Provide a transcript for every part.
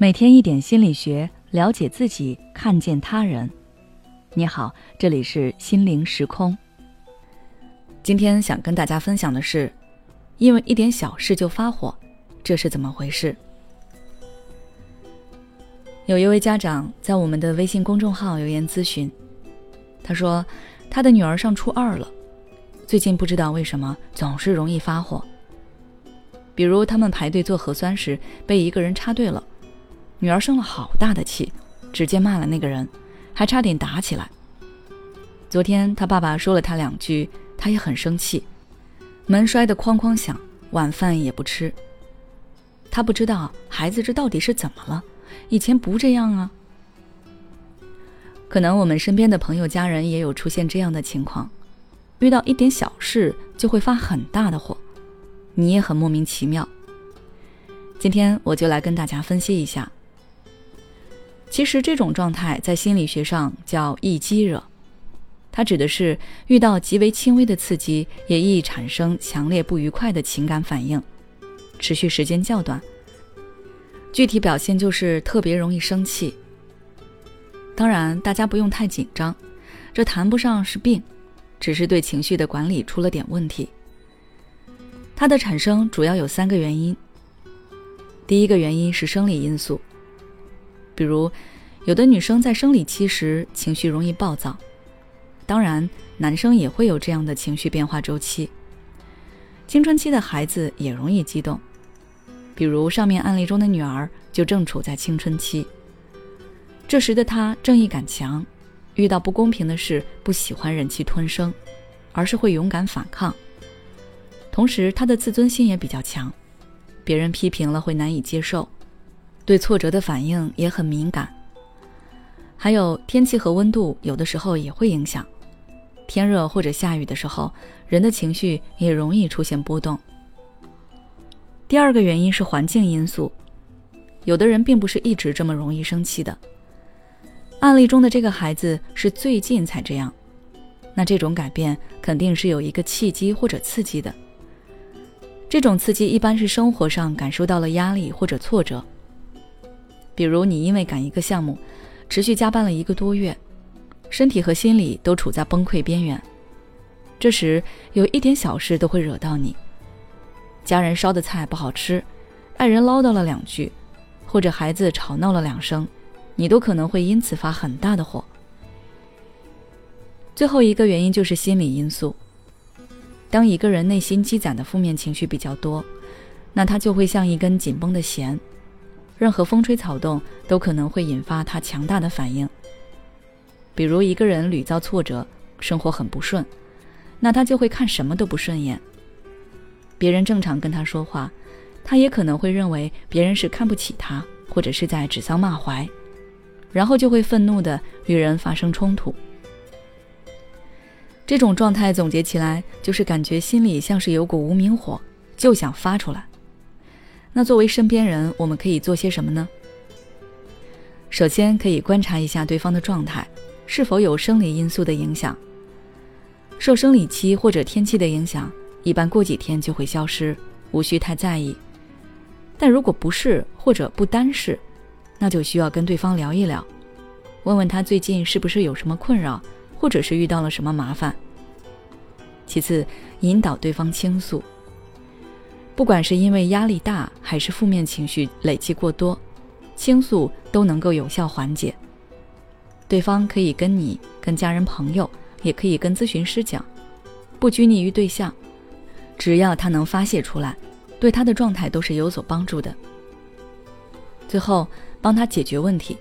每天一点心理学，了解自己，看见他人。你好，这里是心灵时空。今天想跟大家分享的是，因为一点小事就发火，这是怎么回事？有一位家长在我们的微信公众号留言咨询，他说他的女儿上初二了，最近不知道为什么总是容易发火。比如他们排队做核酸时被一个人插队了，女儿生了好大的气，直接骂了那个人，还差点打起来。昨天他爸爸说了他两句，他也很生气，门摔得哐哐响，晚饭也不吃。他不知道孩子这到底是怎么了，以前不这样啊。可能我们身边的朋友家人也有出现这样的情况，遇到一点小事就会发很大的火。你也很莫名其妙。今天我就来跟大家分析一下。其实这种状态在心理学上叫易激惹，它指的是遇到极为轻微的刺激，也易产生强烈不愉快的情感反应，持续时间较短。具体表现就是特别容易生气。当然，大家不用太紧张，这谈不上是病，只是对情绪的管理出了点问题。它的产生主要有三个原因。第一个原因是生理因素，比如有的女生在生理期时情绪容易暴躁，当然男生也会有这样的情绪变化周期。青春期的孩子也容易激动，比如上面案例中的女儿就正处在青春期，这时的她正义感强，遇到不公平的事不喜欢忍气吞声，而是会勇敢反抗。同时，他的自尊心也比较强，别人批评了会难以接受，对挫折的反应也很敏感。还有天气和温度，有的时候也会影响。天热或者下雨的时候，人的情绪也容易出现波动。第二个原因是环境因素，有的人并不是一直这么容易生气的。案例中的这个孩子是最近才这样，那这种改变肯定是有一个契机或者刺激的。这种刺激一般是生活上感受到了压力或者挫折，比如你因为赶一个项目，持续加班了一个多月，身体和心理都处在崩溃边缘。这时有一点小事都会惹到你，家人烧的菜不好吃，爱人唠叨了两句，或者孩子吵闹了两声，你都可能会因此发很大的火。最后一个原因就是心理因素。当一个人内心积攒的负面情绪比较多，那他就会像一根紧绷的弦，任何风吹草动都可能会引发他强大的反应。比如一个人屡遭挫折，生活很不顺，那他就会看什么都不顺眼。别人正常跟他说话，他也可能会认为别人是看不起他，或者是在指桑骂槐，然后就会愤怒的与人发生冲突。这种状态总结起来就是感觉心里像是有股无名火，就想发出来。那作为身边人，我们可以做些什么呢？首先可以观察一下对方的状态是否有生理因素的影响。受生理期或者天气的影响，一般过几天就会消失，无需太在意。但如果不是或者不单是，那就需要跟对方聊一聊，问问他最近是不是有什么困扰。或者是遇到了什么麻烦。其次，引导对方倾诉。不管是因为压力大，还是负面情绪累积过多，倾诉都能够有效缓解。对方可以跟你、跟家人朋友，也可以跟咨询师讲，不拘泥于对象，只要他能发泄出来，对他的状态都是有所帮助的。最后，帮他解决问题。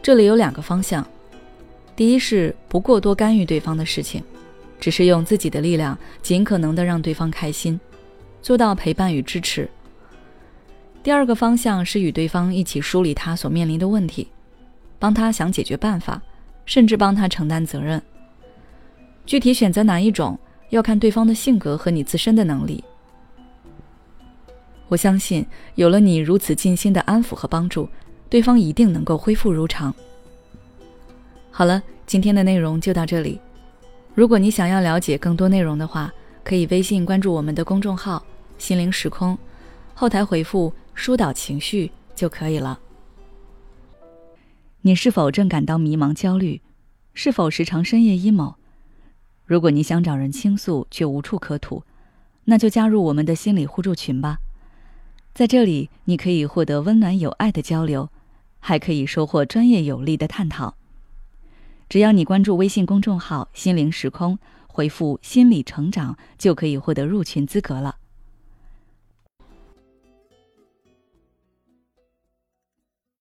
这里有两个方向。第一是不过多干预对方的事情，只是用自己的力量尽可能的让对方开心，做到陪伴与支持。第二个方向是与对方一起梳理他所面临的问题，帮他想解决办法，甚至帮他承担责任。具体选择哪一种，要看对方的性格和你自身的能力。我相信，有了你如此尽心的安抚和帮助，对方一定能够恢复如常。好了，今天的内容就到这里。如果你想要了解更多内容的话，可以微信关注我们的公众号“心灵时空”，后台回复“疏导情绪”，就可以了。你是否正感到迷茫、焦虑？是否时常深夜 emo？如果你想找人倾诉却无处可吐，那就加入我们的心理互助群吧。在这里，你可以获得温暖有爱的交流，还可以收获专业有力的探讨。只要你关注微信公众号“心灵时空”，回复“心理成长”，就可以获得入群资格了。